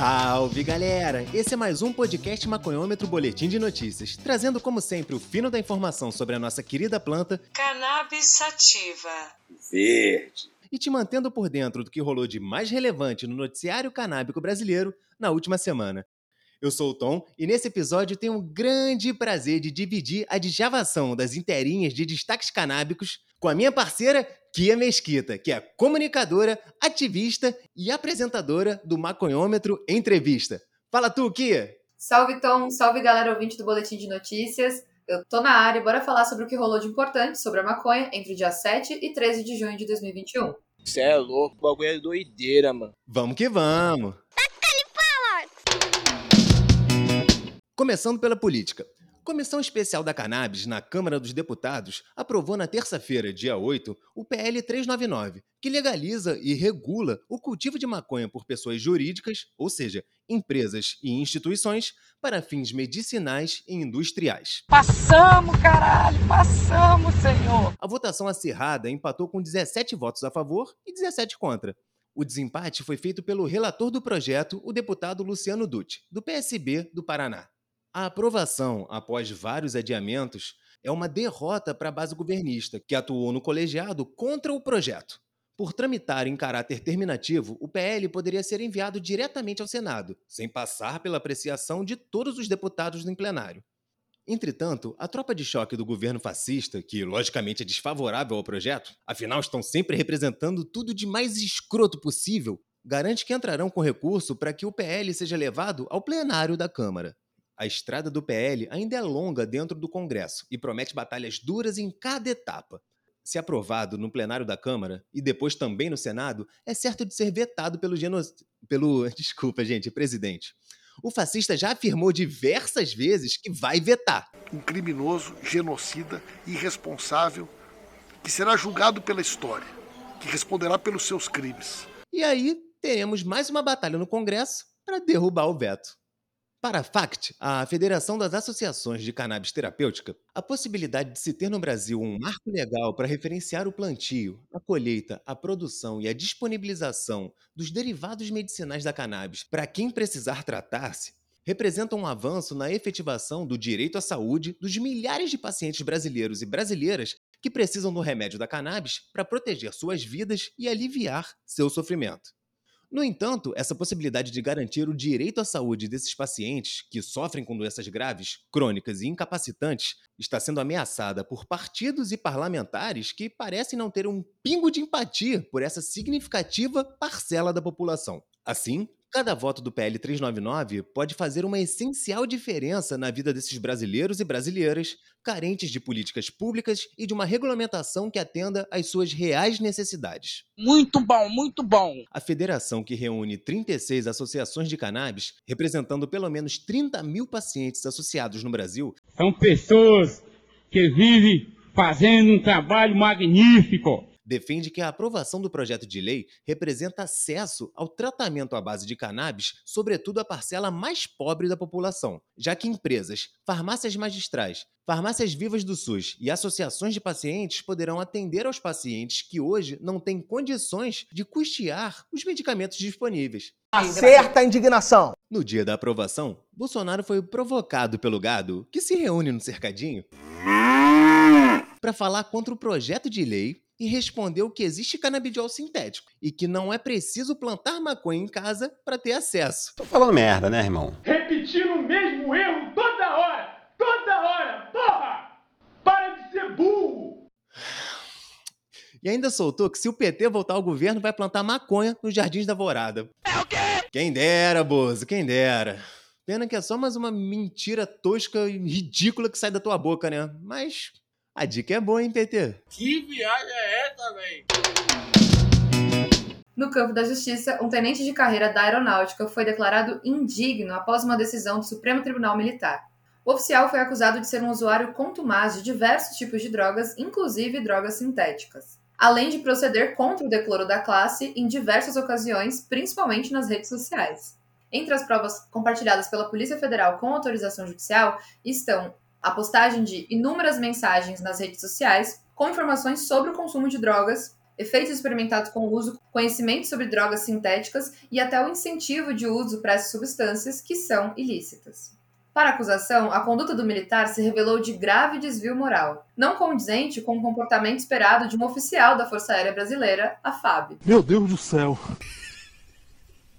Salve galera! Esse é mais um podcast Maconhômetro Boletim de Notícias, trazendo como sempre o fino da informação sobre a nossa querida planta Cannabis sativa. Verde. e te mantendo por dentro do que rolou de mais relevante no noticiário canábico brasileiro na última semana. Eu sou o Tom e nesse episódio tenho o grande prazer de dividir a desjavação das inteirinhas de destaques canábicos com a minha parceira Kia Mesquita, que é comunicadora, ativista e apresentadora do Maconhômetro Entrevista. Fala tu, Kia! Salve Tom, salve galera ouvinte do Boletim de Notícias. Eu tô na área e bora falar sobre o que rolou de importante sobre a maconha entre o dia 7 e 13 de junho de 2021. Cê é louco, o bagulho é doideira, mano. Vamos que vamos! Começando pela política. Comissão Especial da Cannabis na Câmara dos Deputados aprovou na terça-feira, dia 8, o PL 399, que legaliza e regula o cultivo de maconha por pessoas jurídicas, ou seja, empresas e instituições, para fins medicinais e industriais. Passamos, caralho, passamos, senhor. A votação acirrada empatou com 17 votos a favor e 17 contra. O desempate foi feito pelo relator do projeto, o deputado Luciano Dutti, do PSB do Paraná. A aprovação, após vários adiamentos, é uma derrota para a base governista, que atuou no colegiado contra o projeto. Por tramitar em caráter terminativo, o PL poderia ser enviado diretamente ao Senado, sem passar pela apreciação de todos os deputados em plenário. Entretanto, a tropa de choque do governo fascista, que logicamente é desfavorável ao projeto, afinal estão sempre representando tudo de mais escroto possível, garante que entrarão com recurso para que o PL seja levado ao plenário da Câmara. A estrada do PL ainda é longa dentro do Congresso e promete batalhas duras em cada etapa. Se aprovado no plenário da Câmara e depois também no Senado, é certo de ser vetado pelo geno... pelo, desculpa, gente, presidente. O fascista já afirmou diversas vezes que vai vetar. um criminoso, genocida, irresponsável, que será julgado pela história, que responderá pelos seus crimes. E aí teremos mais uma batalha no Congresso para derrubar o veto. Para a FACT, a Federação das Associações de Cannabis Terapêutica, a possibilidade de se ter no Brasil um marco legal para referenciar o plantio, a colheita, a produção e a disponibilização dos derivados medicinais da cannabis para quem precisar tratar-se, representa um avanço na efetivação do direito à saúde dos milhares de pacientes brasileiros e brasileiras que precisam do remédio da cannabis para proteger suas vidas e aliviar seu sofrimento. No entanto, essa possibilidade de garantir o direito à saúde desses pacientes que sofrem com doenças graves, crônicas e incapacitantes está sendo ameaçada por partidos e parlamentares que parecem não ter um pingo de empatia por essa significativa parcela da população. Assim, cada voto do PL 399 pode fazer uma essencial diferença na vida desses brasileiros e brasileiras carentes de políticas públicas e de uma regulamentação que atenda às suas reais necessidades. Muito bom, muito bom. A federação, que reúne 36 associações de cannabis, representando pelo menos 30 mil pacientes associados no Brasil, São pessoas que vivem fazendo um trabalho magnífico. Defende que a aprovação do projeto de lei representa acesso ao tratamento à base de cannabis, sobretudo à parcela mais pobre da população, já que empresas, farmácias magistrais, farmácias vivas do SUS e associações de pacientes poderão atender aos pacientes que hoje não têm condições de custear os medicamentos disponíveis. Acerta a indignação. No dia da aprovação, Bolsonaro foi provocado pelo gado, que se reúne no cercadinho, para falar contra o projeto de lei e respondeu que existe canabidiol sintético e que não é preciso plantar maconha em casa para ter acesso. Tô falando merda, né, irmão? Repetindo o mesmo erro toda hora! Toda hora! Porra! Para de ser burro! E ainda soltou que se o PT voltar ao governo, vai plantar maconha nos Jardins da Alvorada. É o quê? Quem dera, Bozo, quem dera. Pena que é só mais uma mentira tosca e ridícula que sai da tua boca, né? Mas a dica é boa, hein, PT? Que viagem é essa, velho? No campo da justiça, um tenente de carreira da aeronáutica foi declarado indigno após uma decisão do Supremo Tribunal Militar. O oficial foi acusado de ser um usuário contumaz de diversos tipos de drogas, inclusive drogas sintéticas, além de proceder contra o decoro da classe em diversas ocasiões, principalmente nas redes sociais. Entre as provas compartilhadas pela Polícia Federal com autorização judicial estão a postagem de inúmeras mensagens nas redes sociais com informações sobre o consumo de drogas, efeitos experimentados com o uso, conhecimento sobre drogas sintéticas e até o incentivo de uso para essas substâncias que são ilícitas. Para a acusação, a conduta do militar se revelou de grave desvio moral, não condizente com o comportamento esperado de um oficial da Força Aérea Brasileira, a FAB. Meu Deus do céu.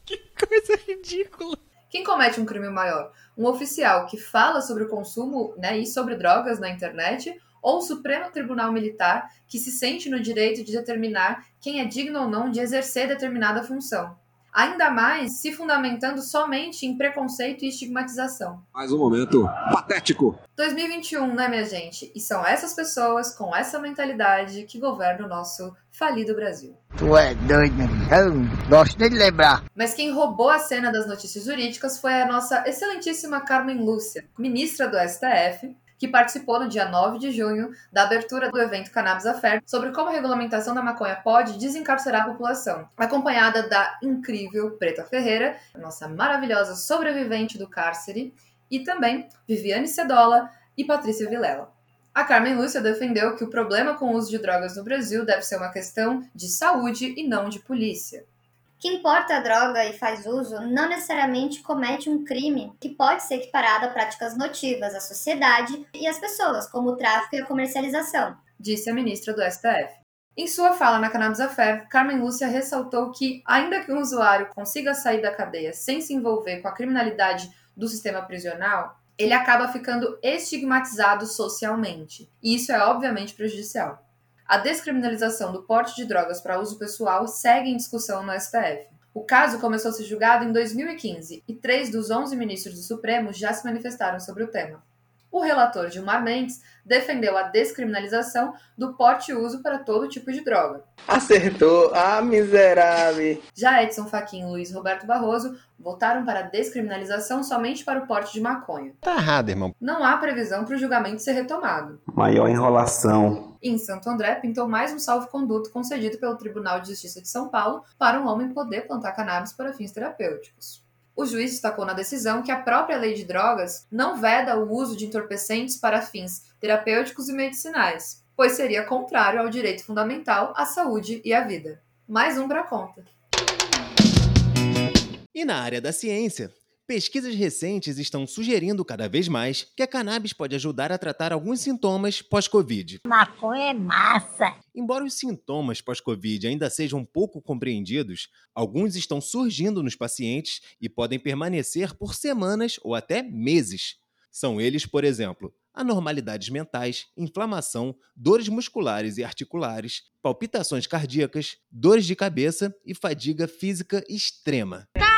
Coisa ridícula. Quem comete um crime maior? Um oficial que fala sobre o consumo né, e sobre drogas na internet ou o Supremo Tribunal Militar que se sente no direito de determinar quem é digno ou não de exercer determinada função? Ainda mais se fundamentando somente em preconceito e estigmatização. Mais um momento patético. 2021, né, minha gente? E são essas pessoas com essa mentalidade que governam o nosso falido Brasil. Tu é doido, eu gosto de lembrar. Mas quem roubou a cena das notícias jurídicas foi a nossa excelentíssima Carmen Lúcia, ministra do STF, que participou no dia 9 de junho da abertura do evento Cannabis Affair sobre como a regulamentação da maconha pode desencarcerar a população, acompanhada da incrível Preta Ferreira, nossa maravilhosa sobrevivente do cárcere, e também Viviane Cedola e Patrícia Vilela. A Carmen Lúcia defendeu que o problema com o uso de drogas no Brasil deve ser uma questão de saúde e não de polícia. Quem porta a droga e faz uso não necessariamente comete um crime que pode ser equiparado a práticas notivas à sociedade e às pessoas, como o tráfico e a comercialização, disse a ministra do STF. Em sua fala na Cannabis Affair, Carmen Lúcia ressaltou que, ainda que um usuário consiga sair da cadeia sem se envolver com a criminalidade do sistema prisional, ele acaba ficando estigmatizado socialmente. E isso é obviamente prejudicial. A descriminalização do porte de drogas para uso pessoal segue em discussão no STF. O caso começou a ser julgado em 2015 e três dos 11 ministros do Supremo já se manifestaram sobre o tema. O relator Gilmar Mendes defendeu a descriminalização do porte e uso para todo tipo de droga. Acertou, ah, miserável. Já Edson Fachin e Luiz Roberto Barroso votaram para a descriminalização somente para o porte de maconha. Tá errado, irmão. Não há previsão para o julgamento ser retomado. Maior enrolação. Em Santo André, pintou mais um salvo-conduto concedido pelo Tribunal de Justiça de São Paulo para um homem poder plantar cannabis para fins terapêuticos. O juiz destacou na decisão que a própria lei de drogas não veda o uso de entorpecentes para fins terapêuticos e medicinais, pois seria contrário ao direito fundamental à saúde e à vida. Mais um para conta. E na área da ciência, pesquisas recentes estão sugerindo cada vez mais que a cannabis pode ajudar a tratar alguns sintomas pós-Covid. Maconha é massa! Embora os sintomas pós-Covid ainda sejam pouco compreendidos, alguns estão surgindo nos pacientes e podem permanecer por semanas ou até meses. São eles, por exemplo, anormalidades mentais, inflamação, dores musculares e articulares, palpitações cardíacas, dores de cabeça e fadiga física extrema. Tá!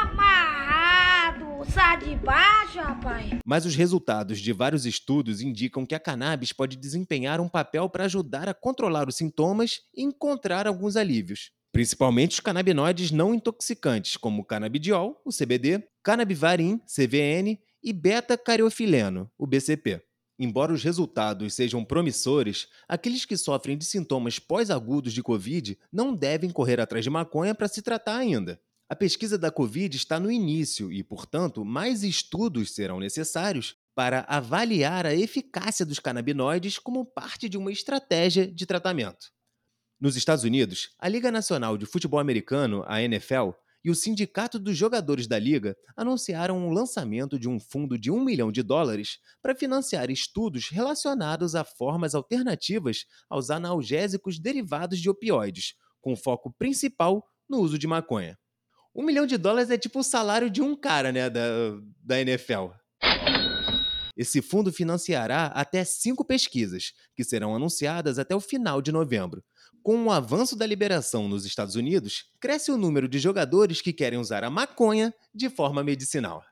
Sai de baixo, rapaz! Mas os resultados de vários estudos indicam que a cannabis pode desempenhar um papel para ajudar a controlar os sintomas e encontrar alguns alívios. Principalmente os canabinoides não intoxicantes, como o canabidiol, o CBD, canabivarin, CVN e beta-cariofileno, o BCP. Embora os resultados sejam promissores, aqueles que sofrem de sintomas pós-agudos de Covid não devem correr atrás de maconha para se tratar ainda. A pesquisa da Covid está no início e, portanto, mais estudos serão necessários para avaliar a eficácia dos canabinoides como parte de uma estratégia de tratamento. Nos Estados Unidos, a Liga Nacional de Futebol Americano, a NFL, e o Sindicato dos Jogadores da Liga anunciaram o lançamento de um fundo de um milhão de dólares para financiar estudos relacionados a formas alternativas aos analgésicos derivados de opioides, com foco principal no uso de maconha. Um milhão de dólares é tipo o salário de um cara, né, da, da NFL. Esse fundo financiará até cinco pesquisas, que serão anunciadas até o final de novembro. Com o avanço da liberação nos Estados Unidos, cresce o número de jogadores que querem usar a maconha de forma medicinal.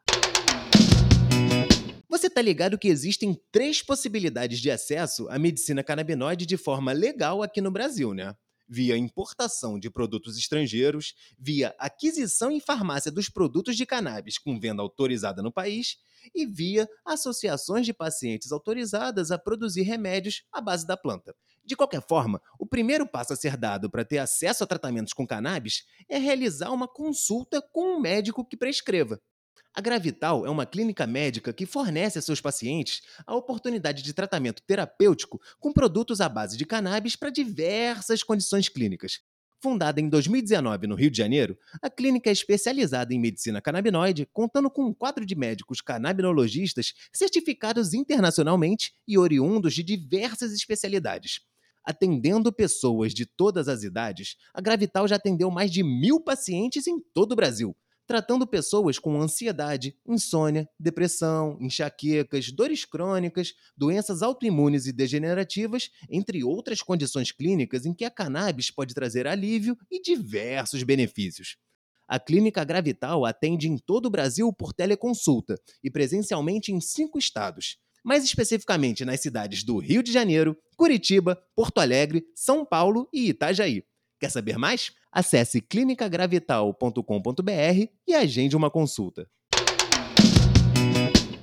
Você tá ligado que existem três possibilidades de acesso à medicina canabinoide de forma legal aqui no Brasil, né? Via importação de produtos estrangeiros, via aquisição em farmácia dos produtos de cannabis com venda autorizada no país e via associações de pacientes autorizadas a produzir remédios à base da planta. De qualquer forma, o primeiro passo a ser dado para ter acesso a tratamentos com cannabis é realizar uma consulta com um médico que prescreva. A Gravital é uma clínica médica que fornece a seus pacientes a oportunidade de tratamento terapêutico com produtos à base de cannabis para diversas condições clínicas. Fundada em 2019 no Rio de Janeiro, a clínica é especializada em medicina canabinoide, contando com um quadro de médicos canabinologistas certificados internacionalmente e oriundos de diversas especialidades. Atendendo pessoas de todas as idades, a Gravital já atendeu mais de mil pacientes em todo o Brasil, tratando pessoas com ansiedade, insônia, depressão, enxaquecas, dores crônicas, doenças autoimunes e degenerativas, entre outras condições clínicas em que a cannabis pode trazer alívio e diversos benefícios. A Clínica Gravital atende em todo o Brasil por teleconsulta e presencialmente em cinco estados, mais especificamente nas cidades do Rio de Janeiro, Curitiba, Porto Alegre, São Paulo e Itajaí. Quer saber mais? Acesse clinicagravital.com.br e agende uma consulta.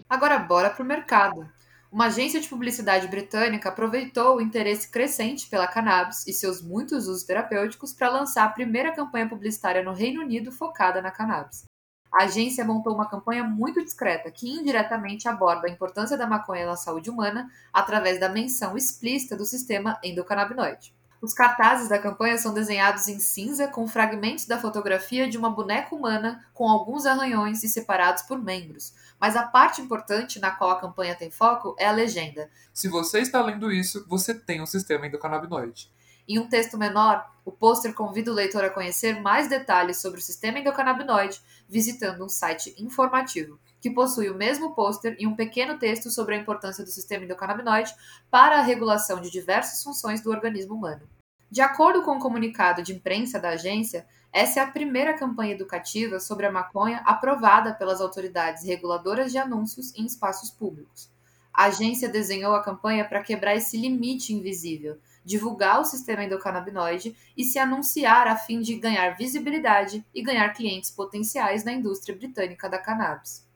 Agora bora pro mercado. Uma agência de publicidade britânica aproveitou o interesse crescente pela cannabis e seus muitos usos terapêuticos para lançar a primeira campanha publicitária no Reino Unido focada na cannabis. A agência montou uma campanha muito discreta que indiretamente aborda a importância da maconha na saúde humana através da menção explícita do sistema endocannabinoide. Os cartazes da campanha são desenhados em cinza com fragmentos da fotografia de uma boneca humana com alguns arranhões e separados por membros. Mas a parte importante na qual a campanha tem foco é a legenda. Se você está lendo isso, você tem um sistema endocannabinoide. Em um texto menor, o pôster convida o leitor a conhecer mais detalhes sobre o sistema endocannabinoide visitando um site informativo, que possui o mesmo pôster e um pequeno texto sobre a importância do sistema endocannabinoide para a regulação de diversas funções do organismo humano. De acordo com o comunicado de imprensa da agência, essa é a primeira campanha educativa sobre a maconha aprovada pelas autoridades reguladoras de anúncios em espaços públicos. A agência desenhou a campanha para quebrar esse limite invisível, divulgar o sistema endocannabinoide e se anunciar a fim de ganhar visibilidade e ganhar clientes potenciais na indústria britânica da cannabis.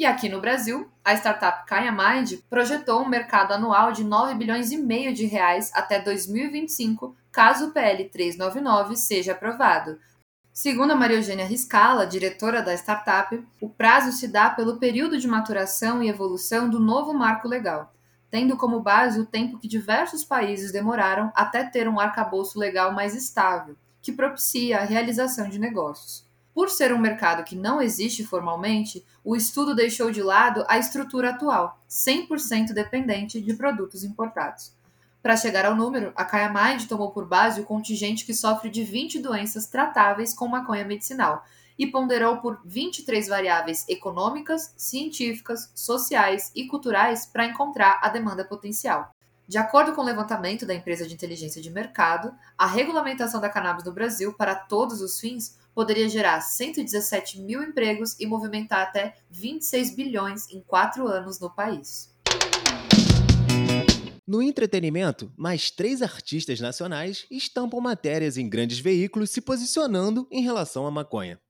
E aqui no Brasil, a startup Kaya Mind projetou um mercado anual de 9 bilhões e meio de reais até 2025, caso o PL 399 seja aprovado. Segundo a Maria Eugênia Riscala, diretora da startup, o prazo se dá pelo período de maturação e evolução do novo marco legal, tendo como base o tempo que diversos países demoraram até ter um arcabouço legal mais estável, que propicia a realização de negócios. Por ser um mercado que não existe formalmente, o estudo deixou de lado a estrutura atual, 100% dependente de produtos importados. Para chegar ao número, a Kayamind tomou por base o contingente que sofre de 20 doenças tratáveis com maconha medicinal e ponderou por 23 variáveis econômicas, científicas, sociais e culturais para encontrar a demanda potencial. De acordo com o levantamento da empresa de inteligência de mercado, a regulamentação da cannabis no Brasil para todos os fins poderia gerar 117 mil empregos e movimentar até 26 bilhões em quatro anos no país. No entretenimento, mais três artistas nacionais estampam matérias em grandes veículos se posicionando em relação à maconha.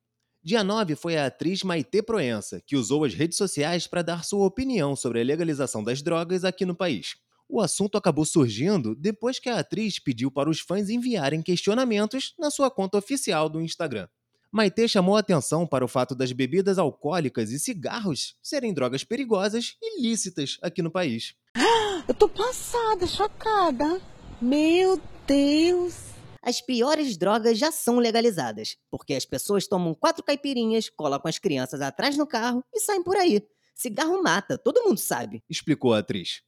Dia 9 foi a atriz Maite Proença, que usou as redes sociais para dar sua opinião sobre a legalização das drogas aqui no país. O assunto acabou surgindo depois que a atriz pediu para os fãs enviarem questionamentos na sua conta oficial do Instagram. Maite chamou atenção para o fato das bebidas alcoólicas e cigarros serem drogas perigosas e ilícitas aqui no país. Eu tô passada, chocada. Meu Deus! As piores drogas já são legalizadas, porque as pessoas tomam quatro caipirinhas, colocam as crianças atrás no carro e saem por aí. Cigarro mata, todo mundo sabe, explicou a atriz.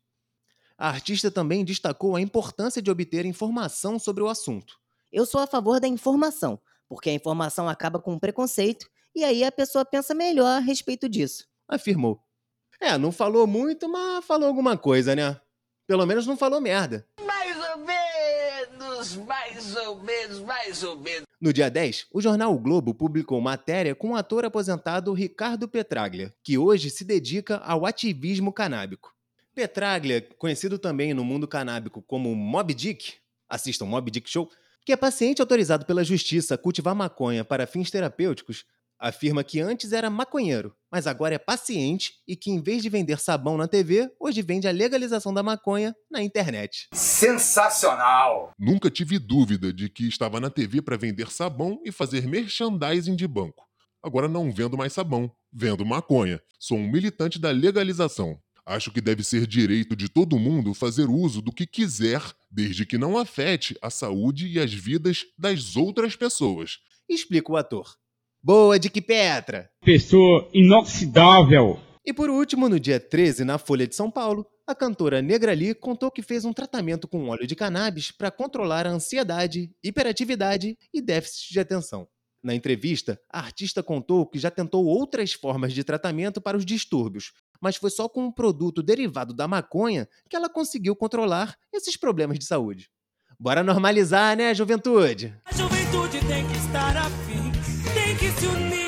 A artista também destacou a importância de obter informação sobre o assunto. Eu sou a favor da informação, porque a informação acaba com o preconceito e aí a pessoa pensa melhor a respeito disso. Afirmou. É, não falou muito, mas falou alguma coisa, né? Pelo menos não falou merda. Mais ou menos, mais ou menos, mais ou menos. No dia 10, o jornal o Globo publicou matéria com o ator aposentado Ricardo Petraglia, que hoje se dedica ao ativismo canábico. Petraglia, conhecido também no mundo canábico como Mob Dick, assistam Mob Dick Show, que é paciente autorizado pela justiça a cultivar maconha para fins terapêuticos, afirma que antes era maconheiro, mas agora é paciente e que em vez de vender sabão na TV, hoje vende a legalização da maconha na internet. Sensacional! Nunca tive dúvida de que estava na TV para vender sabão e fazer merchandising de banco. Agora não vendo mais sabão, vendo maconha. Sou um militante da legalização. Acho que deve ser direito de todo mundo fazer uso do que quiser desde que não afete a saúde e as vidas das outras pessoas. Explica o ator. Boa, Dick Petra! Pessoa inoxidável. E por último, no dia 13, na Folha de São Paulo, a cantora Negra Lee contou que fez um tratamento com óleo de cannabis para controlar a ansiedade, hiperatividade e déficit de atenção. Na entrevista, a artista contou que já tentou outras formas de tratamento para os distúrbios, mas foi só com um produto derivado da maconha que ela conseguiu controlar esses problemas de saúde. Bora normalizar, né, juventude? A juventude tem que estar afim, tem que se unir.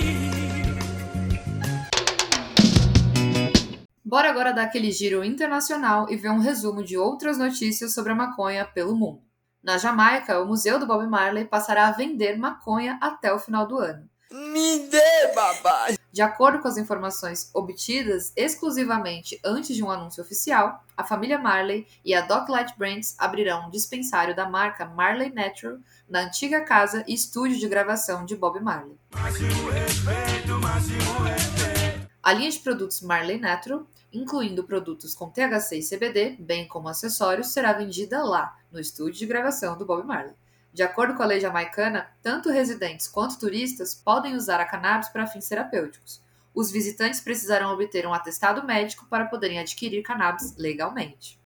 Bora agora dar aquele giro internacional e ver um resumo de outras notícias sobre a maconha pelo mundo. Na Jamaica, o Museu do Bob Marley passará a vender maconha até o final do ano. Me dê, babá! De acordo com as informações obtidas exclusivamente antes de um anúncio oficial, a família Marley e a Docklight Brands abrirão um dispensário da marca Marley Natural na antiga casa e estúdio de gravação de Bob Marley. A linha de produtos Marley Natural, incluindo produtos com THC e CBD, bem como acessórios, será vendida lá, no estúdio de gravação do Bob Marley. De acordo com a lei jamaicana, tanto residentes quanto turistas podem usar a cannabis para fins terapêuticos. Os visitantes precisarão obter um atestado médico para poderem adquirir cannabis legalmente.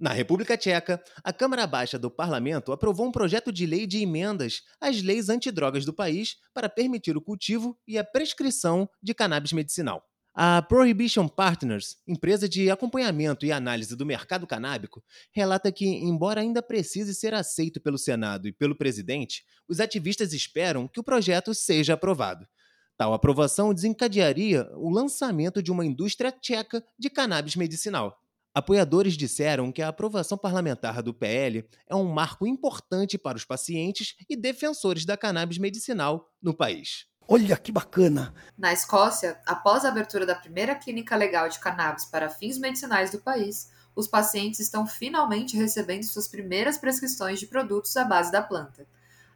Na República Tcheca, a Câmara Baixa do Parlamento aprovou um projeto de lei de emendas às leis antidrogas do país para permitir o cultivo e a prescrição de cannabis medicinal. A Prohibition Partners, empresa de acompanhamento e análise do mercado canábico, relata que, embora ainda precise ser aceito pelo Senado e pelo presidente, os ativistas esperam que o projeto seja aprovado. Tal aprovação desencadearia o lançamento de uma indústria tcheca de cannabis medicinal. Apoiadores disseram que a aprovação parlamentar do PL é um marco importante para os pacientes e defensores da cannabis medicinal no país. Olha que bacana! Na Escócia, após a abertura da primeira clínica legal de cannabis para fins medicinais do país, os pacientes estão finalmente recebendo suas primeiras prescrições de produtos à base da planta.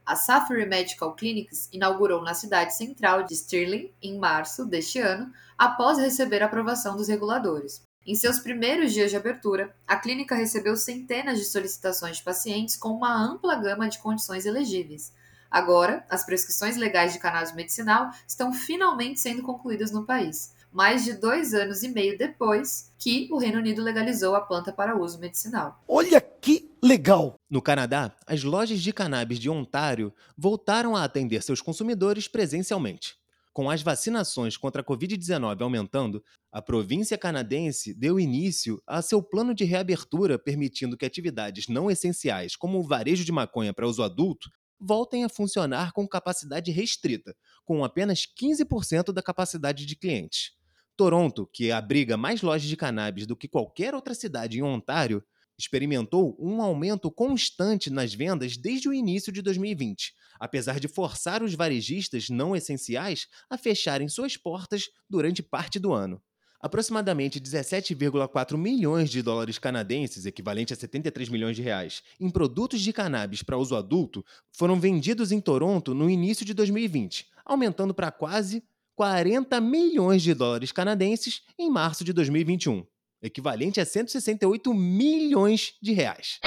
A Safari Medical Clinics inaugurou na cidade central de Stirling em março deste ano, após receber a aprovação dos reguladores. Em seus primeiros dias de abertura, a clínica recebeu centenas de solicitações de pacientes com uma ampla gama de condições elegíveis. Agora, as prescrições legais de cannabis medicinal estão finalmente sendo concluídas no país, mais de dois anos e meio depois que o Reino Unido legalizou a planta para uso medicinal. Olha que legal! No Canadá, as lojas de cannabis de Ontário voltaram a atender seus consumidores presencialmente. Com as vacinações contra a Covid-19 aumentando, a província canadense deu início a seu plano de reabertura, permitindo que atividades não essenciais, como o varejo de maconha para uso adulto, voltem a funcionar com capacidade restrita, com apenas 15% da capacidade de clientes. Toronto, que abriga mais lojas de cannabis do que qualquer outra cidade em Ontário, experimentou um aumento constante nas vendas desde o início de 2020, apesar de forçar os varejistas não essenciais a fecharem suas portas durante parte do ano. Aproximadamente 17,4 milhões de dólares canadenses, equivalente a 73 milhões de reais, em produtos de cannabis para uso adulto foram vendidos em Toronto no início de 2020, aumentando para quase 40 milhões de dólares canadenses em março de 2021 equivalente a 168 milhões de reais.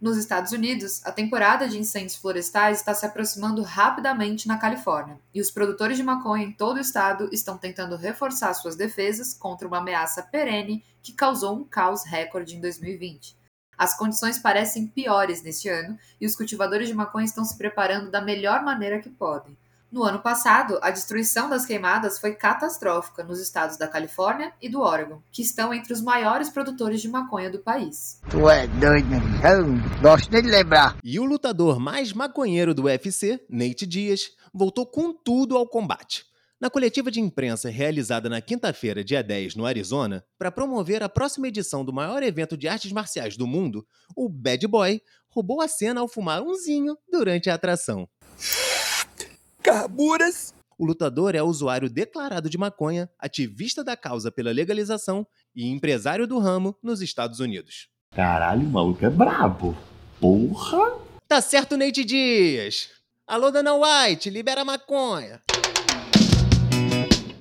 Nos Estados Unidos, a temporada de incêndios florestais está se aproximando rapidamente na Califórnia, e os produtores de maconha em todo o estado estão tentando reforçar suas defesas contra uma ameaça perene que causou um caos recorde em 2020. As condições parecem piores neste ano e os cultivadores de maconha estão se preparando da melhor maneira que podem. No ano passado, a destruição das queimadas foi catastrófica nos estados da Califórnia e do Oregon, que estão entre os maiores produtores de maconha do país. Tu é doido, eu gosto de lembrar. E o lutador mais maconheiro do UFC, Nate Dias, voltou com tudo ao combate. Na coletiva de imprensa realizada na quinta-feira, dia 10, no Arizona, para promover a próxima edição do maior evento de artes marciais do mundo, o Bad Boy roubou a cena ao fumar umzinho durante a atração. Carburas! O lutador é usuário declarado de maconha, ativista da causa pela legalização e empresário do ramo nos Estados Unidos. Caralho, o maluco é brabo. Porra! Tá certo, Nate Dias! Alô, Dana White, libera a maconha!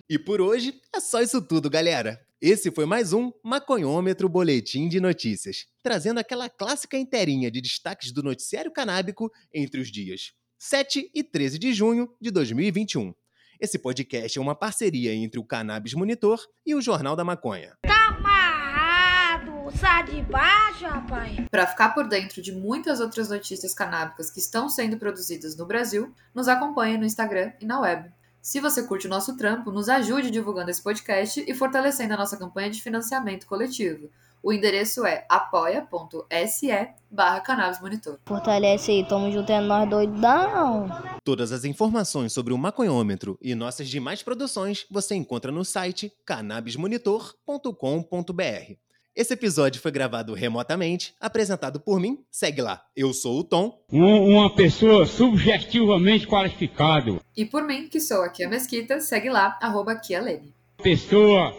E por hoje é só isso tudo, galera. Esse foi mais um Maconhômetro Boletim de Notícias, trazendo aquela clássica inteirinha de destaques do noticiário canábico entre os dias 7 e 13 de junho de 2021. Esse podcast é uma parceria entre o Cannabis Monitor e o Jornal da Maconha. Tá amarrado, sai de baixo, rapaz. Para ficar por dentro de muitas outras notícias canábicas que estão sendo produzidas no Brasil, nos acompanhe no Instagram e na web. Se você curte o nosso trampo, nos ajude divulgando esse podcast e fortalecendo a nossa campanha de financiamento coletivo. O endereço é apoia.se barra Monitor. Fortalece aí, tamo junto, é nós doidão. Todas as informações sobre o maconhômetro e nossas demais produções você encontra no site cannabismonitor.com.br. Esse episódio foi gravado remotamente, apresentado por mim. Segue lá, eu sou o Tom. Um, uma pessoa subjetivamente qualificado. E por mim, que sou aqui a Mesquita, segue lá, arroba aqui a Lene. Pessoa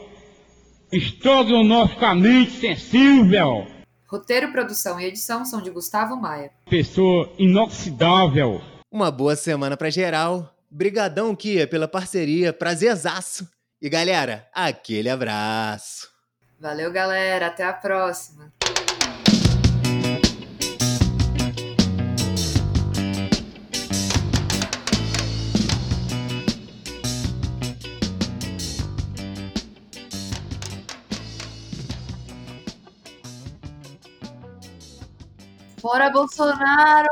estrogonoficamente sensível. Roteiro, produção e edição são de Gustavo Maia. Pessoa inoxidável. Uma boa semana pra geral. Brigadão, Kia, pela parceria. Prazerzaço. E galera, aquele abraço. Valeu, galera. Até a próxima. Fora Bolsonaro!